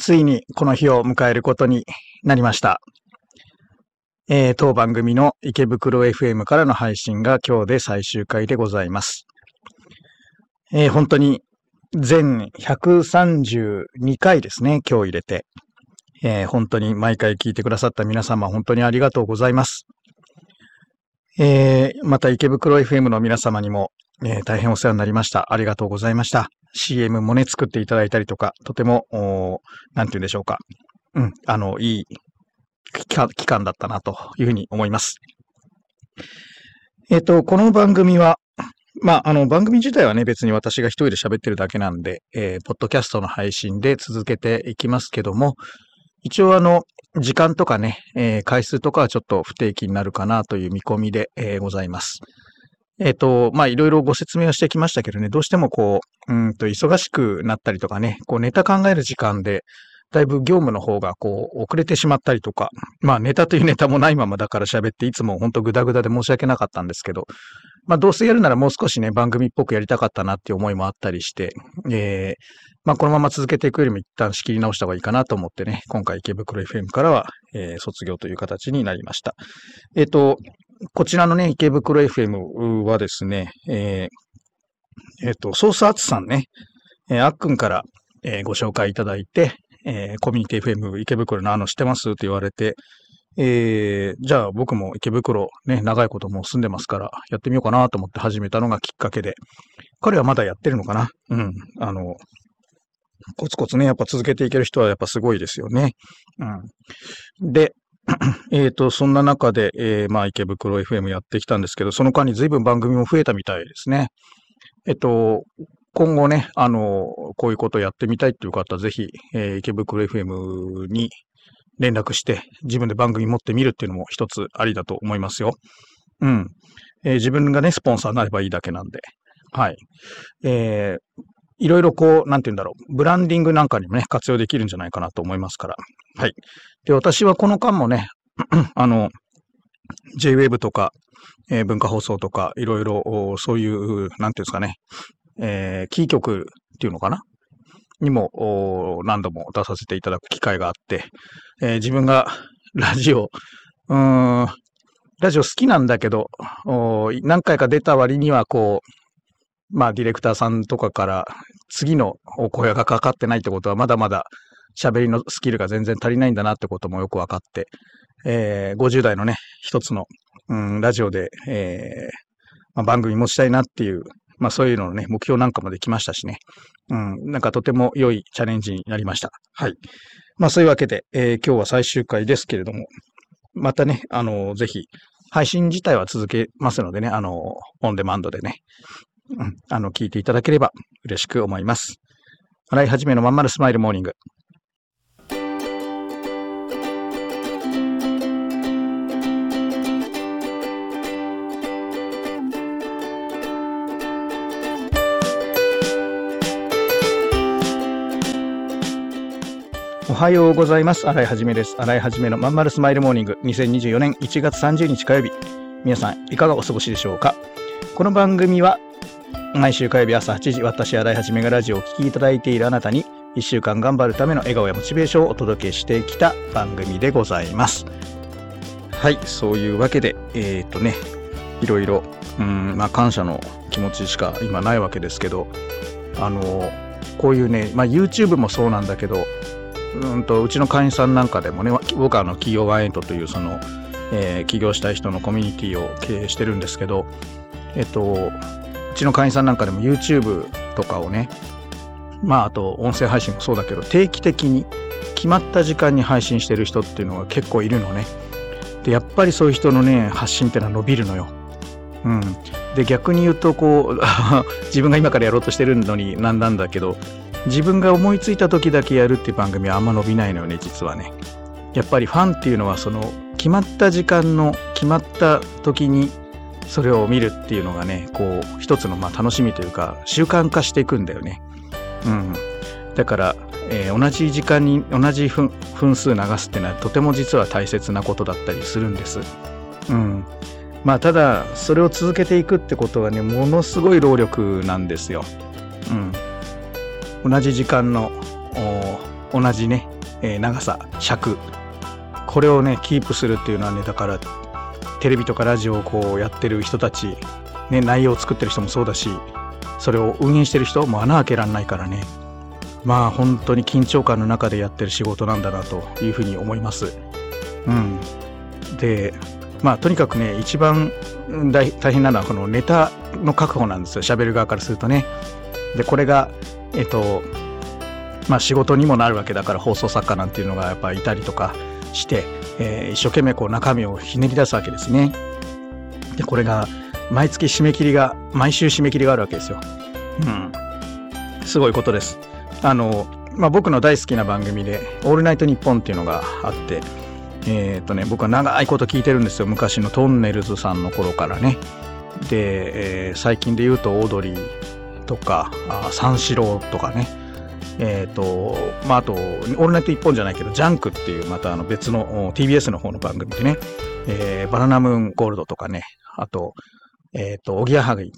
ついにこの日を迎えることになりました。えー、当番組の池袋 FM からの配信が今日で最終回でございます。えー、本当に全132回ですね、今日入れて。えー、本当に毎回聞いてくださった皆様、本当にありがとうございます。えー、また池袋 FM の皆様にも、えー、大変お世話になりました。ありがとうございました。CM もね、作っていただいたりとか、とても、なんて言うんでしょうか。うん、あの、いい期間だったなというふうに思います。えっ、と、この番組は、まあ、あの、番組自体はね、別に私が一人で喋ってるだけなんで、えー、ポッドキャストの配信で続けていきますけども、一応あの、時間とかね、えー、回数とかはちょっと不定期になるかなという見込みで、えー、ございます。えっ、と、まあ、いろいろご説明をしてきましたけどね、どうしてもこう、うんと、忙しくなったりとかね、こう、ネタ考える時間で、だいぶ業務の方がこう、遅れてしまったりとか、まあ、ネタというネタもないままだから喋って、いつも本当グダグダで申し訳なかったんですけど、まあ、どうせやるならもう少しね、番組っぽくやりたかったなっていう思いもあったりして、えー、まあ、このまま続けていくよりも一旦仕切り直した方がいいかなと思ってね、今回池袋 FM からは、えー、卒業という形になりました。えっ、ー、と、こちらのね、池袋 FM はですね、えー、えっ、と、ソースアーツさんね、えー、あっくんから、えー、ご紹介いただいて、えー、コミュニティ FM 池袋のあの知ってます？って言われて、えー、じゃあ僕も池袋ね、長いこともう住んでますから、やってみようかなと思って始めたのがきっかけで、彼はまだやってるのかな？うん。あの、コツコツね、やっぱ続けていける人はやっぱすごいですよね。うん。で、えっ、と、そんな中で、えー、まあ、池袋 FM やってきたんですけど、その間に随分番組も増えたみたいですね。えっと、今後ね、あの、こういうことをやってみたいっていう方は、ぜひ、えー、池袋 FM に連絡して、自分で番組持ってみるっていうのも一つありだと思いますよ。うん。えー、自分がね、スポンサーになればいいだけなんで。はい。えー、いろいろこう、なんて言うんだろう、ブランディングなんかにもね、活用できるんじゃないかなと思いますから。はい。で、私はこの間もね、あの、JWAVE とか、えー、文化放送とか、いろいろ、そういう、なんていうんですかね、えー、キー局っていうのかな？にも何度も出させていただく機会があって、えー、自分が ラジオ、うん、ラジオ好きなんだけど、何回か出た割にはこう、まあ、ディレクターさんとかから次のお声がかかってないってことは、まだまだ喋りのスキルが全然足りないんだなってこともよく分かって、えー、50代のね、一つの、うん、ラジオで、えーまあ、番組持ちたいなっていう、まあそういうののね、目標なんかもできましたしね。うん、なんかとても良いチャレンジになりました。はい。まあそういうわけで、えー、今日は最終回ですけれども、またね、あの、ぜひ、配信自体は続けますのでね、あの、オンデマンドでね、あの、聞いていただければ嬉しく思います。新井一のまんまるスマイルモーニング。おはようございます。洗いはじめです。洗いはじめのまんまるスマイルモーニング2024年1月30日火曜日。皆さん、いかがお過ごしでしょうか？この番組は毎週火曜日朝8時、私、新井はじめがラジオをお聴きいただいているあなたに、1週間頑張るための笑顔やモチベーションをお届けしてきた番組でございます。はい、そういうわけで、えー、っとね、いろいろ、うん、まあ、感謝の気持ちしか今ないわけですけど、あの、こういうね、まあ、YouTube もそうなんだけど、うんと、うちの会員さんなんかでもね、僕はあの、企業ワンエントという、その、えー、起業したい人のコミュニティを経営してるんですけど、えっと、ちの会員さんなんかでも YouTube とかをね、まああと音声配信もそうだけど定期的に決まった時間に配信してる人っていうのが結構いるのね。で、やっぱりそういう人のね、発信ってのは伸びるのよ。うん。で、逆に言うとこう、自分が今からやろうとしてるのになんなんだけど、自分が思いついた時だけやるっていう番組はあんま伸びないのよね、実はね。やっぱりファンっていうのはその決まった時間の決まった時にそれを見るっていうのがね、こう、一つのまあ楽しみというか、習慣化していくんだよね。うん。だから、えー、同じ時間に同じ分数流すっていうのはとても実は大切なことだったりするんです。うん。まあ、ただ、それを続けていくってことはね、ものすごい労力なんですよ。うん。同じ時間の同じね、えー、長さ、尺、これをね、キープするっていうのはね、だから、テレビとかラジオをこうやってる人たち、ね、内容を作ってる人もそうだし、それを運営してる人も穴開けらんないからね、まあ本当に緊張感の中でやってる仕事なんだなというふうに思います。うん。で、まあとにかくね、一番大変なのはこのネタの確保なんですよ。喋る側からするとね。で、これが、えっと、まあ仕事にもなるわけだから放送作家なんていうのがやっぱいたりとかして、えー、一生懸命こう中身をひねり出すわけですね。で、これが毎月締め切りが、毎週締め切りがあるわけですよ。うん。すごいことです。あの、まあ、僕の大好きな番組で、オールナイトニッポンっていうのがあって、えっ、ー、とね、僕は長いこと聞いてるんですよ。昔のトンネルズさんの頃からね。で、えー、最近で言うとオードリーとか、あ三四郎とかね。えっ、ー、と、まあ、あと、オールナイト一本じゃないけど、ジャンクっていう、またあの別の TBS の方の番組でね、えー、バナナムーンゴールドとかね、あと、えっ、ー、と、おぎやはぎ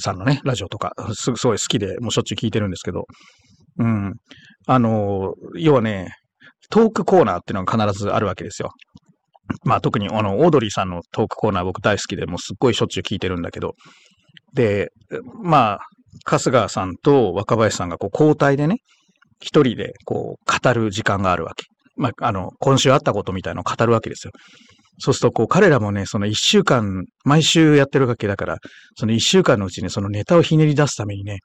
さんのね、ラジオとか、すごい好きで、もうしょっちゅう聞いてるんですけど、うん。あの、要はね、トークコーナーっていうのが必ずあるわけですよ。まあ特にあの、オードリーさんのトークコーナー僕大好きで、もうすっごいしょっちゅう聞いてるんだけど、で、まあ、春日さんと若林さんがこう交代でね、一人でこう語る時間があるわけ。まあ、あの、今週あったことみたいなのを語るわけですよ。そうすると、こう、彼らもね、その一週間、毎週やってるわけだから、その一週間のうちにそのネタをひねり出すためにね、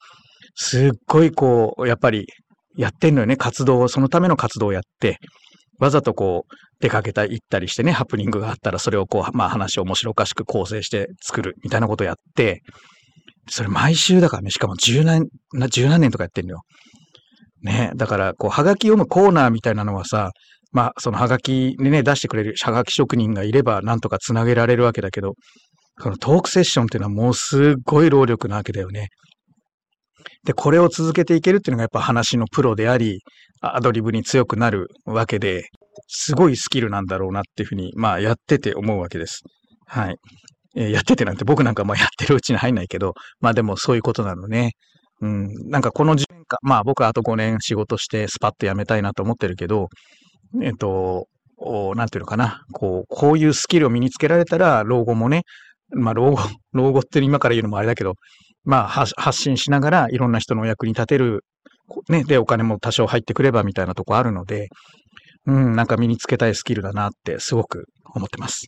すっごいこう、やっぱり、やってんのよね、活動を、そのための活動をやって、わざとこう、出かけた、行ったりしてね、ハプニングがあったら、それをこう、まあ話を面白おかしく構成して作る、みたいなことをやって、それ毎週だからね、しかも十何、十何年とかやってんのよ。ね、だから、こう、はがき読むコーナーみたいなのはさ、まあ、そのはがきでね、出してくれるはがき職人がいれば、なんとかつなげられるわけだけど、このトークセッションっていうのはもうすっごい労力なわけだよね。で、これを続けていけるっていうのがやっぱ話のプロであり、アドリブに強くなるわけで、すごいスキルなんだろうなっていうふうに、まあやってて思うわけです。はい。えー、やっててなんて僕なんかもやってるうちに入んないけど、まあでもそういうことなのね。うん。なんかこの10年間、まあ僕はあと5年仕事してスパッと辞めたいなと思ってるけど、えっと、なんていうのかな。こう、こういうスキルを身につけられたら、老後もね、まあ老後、老後って今から言うのもあれだけど、まあ、発信しながらいろんな人のお役に立てる、ね、で、お金も多少入ってくればみたいなとこあるので、うん、なんか身につけたいスキルだなってすごく思ってます。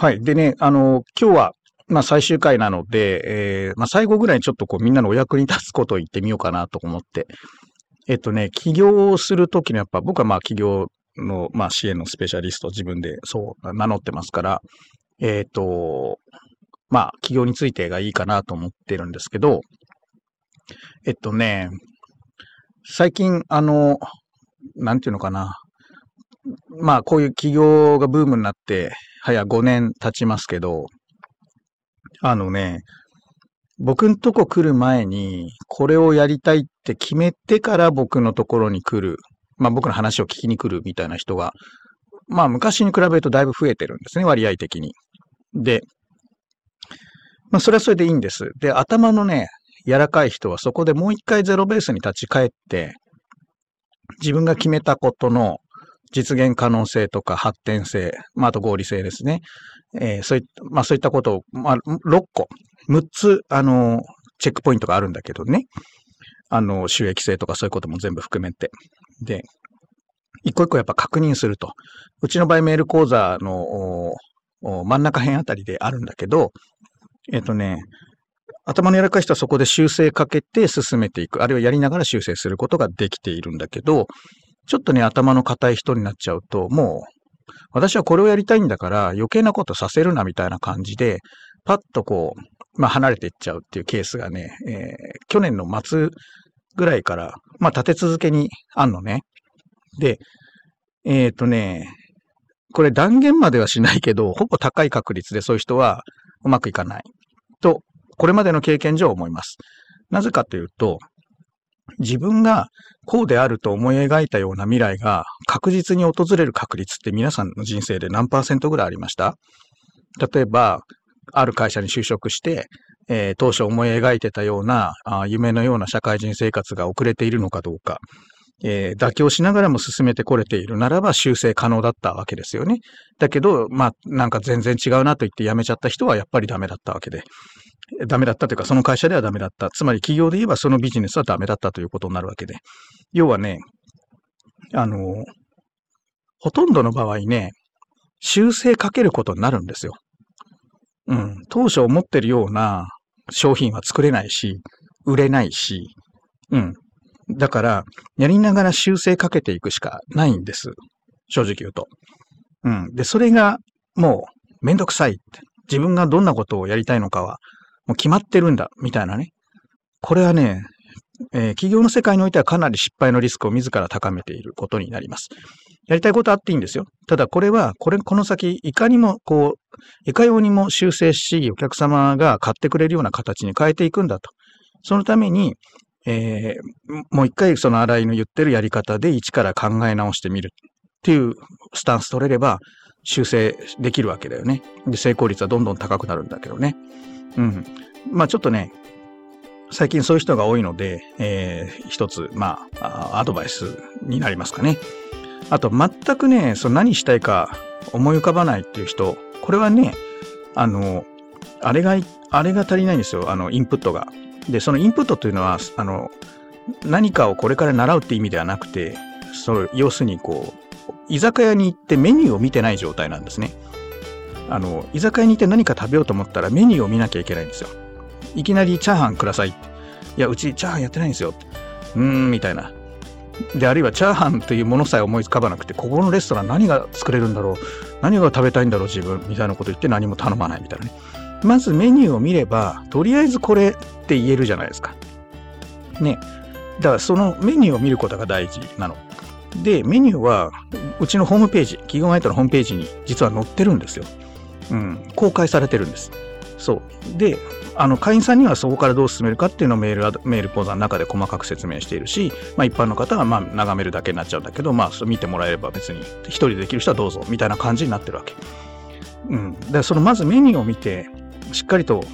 はい。でね、あの、今日は、まあ最終回なので、えー、まあ最後ぐらいにちょっとこうみんなのお役に立つことを言ってみようかなと思って。えっとね、起業をするときのやっぱ僕はまあ起業の、まあ支援のスペシャリスト自分でそう名乗ってますから、えっ、と、まあ起業についてがいいかなと思ってるんですけど、えっとね、最近あの、なんていうのかな。まあこういう起業がブームになって、早5年経ちますけど、あのね、僕んとこ来る前に、これをやりたいって決めてから僕のところに来る、まあ僕の話を聞きに来るみたいな人が、まあ昔に比べるとだいぶ増えてるんですね、割合的に。で、まあそれはそれでいいんです。で、頭のね、柔らかい人はそこでもう一回ゼロベースに立ち返って、自分が決めたことの実現可能性とか発展性、まあ、あと合理性ですね。えー、そういった、まあ、そういったことを、まあ、6個、6つ、あの、チェックポイントがあるんだけどね。あの、収益性とかそういうことも全部含めて。で、一個一個やっぱ確認すると。うちの場合メール講座の真ん中辺あたりであるんだけど、えっ、とね、頭の柔らかい人はそこで修正かけて進めていく、あるいはやりながら修正することができているんだけど、ちょっとね、頭の硬い人になっちゃうと、もう、私はこれをやりたいんだから余計なことさせるなみたいな感じで、パッとこう、まあ離れていっちゃうっていうケースがね、えー、去年の末ぐらいから、まあ立て続けにあんのね。で、えっ、ー、とね、これ断言まではしないけど、ほぼ高い確率でそういう人はうまくいかない。と、これまでの経験上思います。なぜかというと、自分がこうであると思い描いたような未来が確実に訪れる確率って皆さんの人生で何パーセントぐらいありました？例えば、ある会社に就職して、えー、当初思い描いてたようなあ夢のような社会人生活が遅れているのかどうか、えー、妥協しながらも進めてこれているならば修正可能だったわけですよね。だけど、まあ、なんか全然違うなと言って辞めちゃった人はやっぱりダメだったわけで。ダメだったというか、その会社ではダメだった。つまり企業で言えばそのビジネスはダメだったということになるわけで。要はね、あの、ほとんどの場合ね、修正かけることになるんですよ。うん。当初思ってるような商品は作れないし、売れないし、うん。だから、やりながら修正かけていくしかないんです。正直言うと。うん。で、それがもうめんどくさいって。自分がどんなことをやりたいのかはもう決まってるんだ、みたいなね。これはね、えー、企業の世界においてはかなり失敗のリスクを自ら高めていることになります。やりたいことあっていいんですよ。ただこれは、これ、この先、いかにも、こう、いかようにも修正し、お客様が買ってくれるような形に変えていくんだと。そのために、えー、もう一回その新井の言ってるやり方で一から考え直してみるっていうスタンス取れれば修正できるわけだよね。で、成功率はどんどん高くなるんだけどね。うん。まあちょっとね、最近そういう人が多いので、えー、一つ、まあ、アドバイスになりますかね。あと、全くね、その何したいか思い浮かばないっていう人、これはね、あの、あれが、あれが足りないんですよ、あの、インプットが。で、そのインプットというのは、あの、何かをこれから習うって意味ではなくて、その要するにこう、居酒屋に行ってメニューを見てない状態なんですね。あの、居酒屋に行って何か食べようと思ったらメニューを見なきゃいけないんですよ。いきなりチャーハンください。いや、うちチャーハンやってないんですよ。うーん、みたいな。で、あるいはチャーハンというものさえ思い浮かばなくて、ここのレストラン何が作れるんだろう何が食べたいんだろう自分みたいなこと言って何も頼まないみたいなね。まずメニューを見れば、とりあえずこれって言えるじゃないですか。ね。だからそのメニューを見ることが大事なの。で、メニューは、うちのホームページ、企業ナイトのホームページに実は載ってるんですよ。うん、公開されてるんです。そう。で、あの、会員さんにはそこからどう進めるかっていうのをメール、メール講座の中で細かく説明しているし、まあ一般の方はまあ眺めるだけになっちゃうんだけど、まあ見てもらえれば別に一人でできる人はどうぞ、みたいな感じになってるわけ。うん。で、そのまずメニューを見て、しっかりと、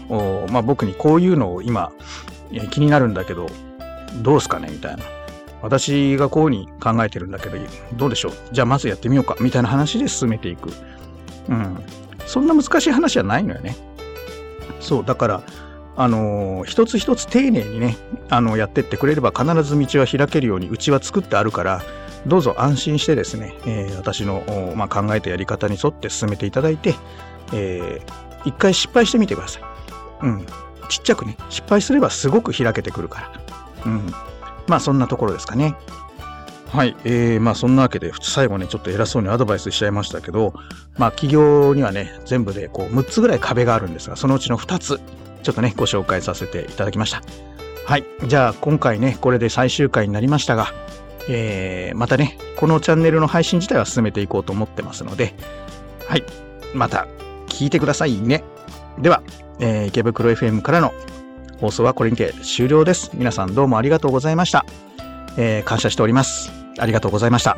まあ、僕にこういうのを今気になるんだけど、どうすかね？みたいな。私がこうに考えてるんだけど、どうでしょう？じゃあまずやってみようかみたいな話で進めていく。うん。そんな難しい話じゃないのよね。そう、だから、あのー、一つ一つ丁寧にね、あの、やってってくれれば必ず道は開けるようにうちは作ってあるから、どうぞ安心してですね、えー、私の、まあ、考えたやり方に沿って進めていただいて、えー、一回失敗してみてください。うん。ちっちゃくね、失敗すればすごく開けてくるから。うん。まあそんなところですかね。はい。えー、まあそんなわけで、最後ね、ちょっと偉そうにアドバイスしちゃいましたけど、まあ企業にはね、全部でこう6つぐらい壁があるんですが、そのうちの2つ、ちょっとね、ご紹介させていただきました。はい。じゃあ今回ね、これで最終回になりましたが、えー、またね、このチャンネルの配信自体は進めていこうと思ってますので、はい。また聞いてくださいね。では、えー、池袋 FM からの放送はこれにて終了です。皆さんどうもありがとうございました。えー、感謝しております。ありがとうございました。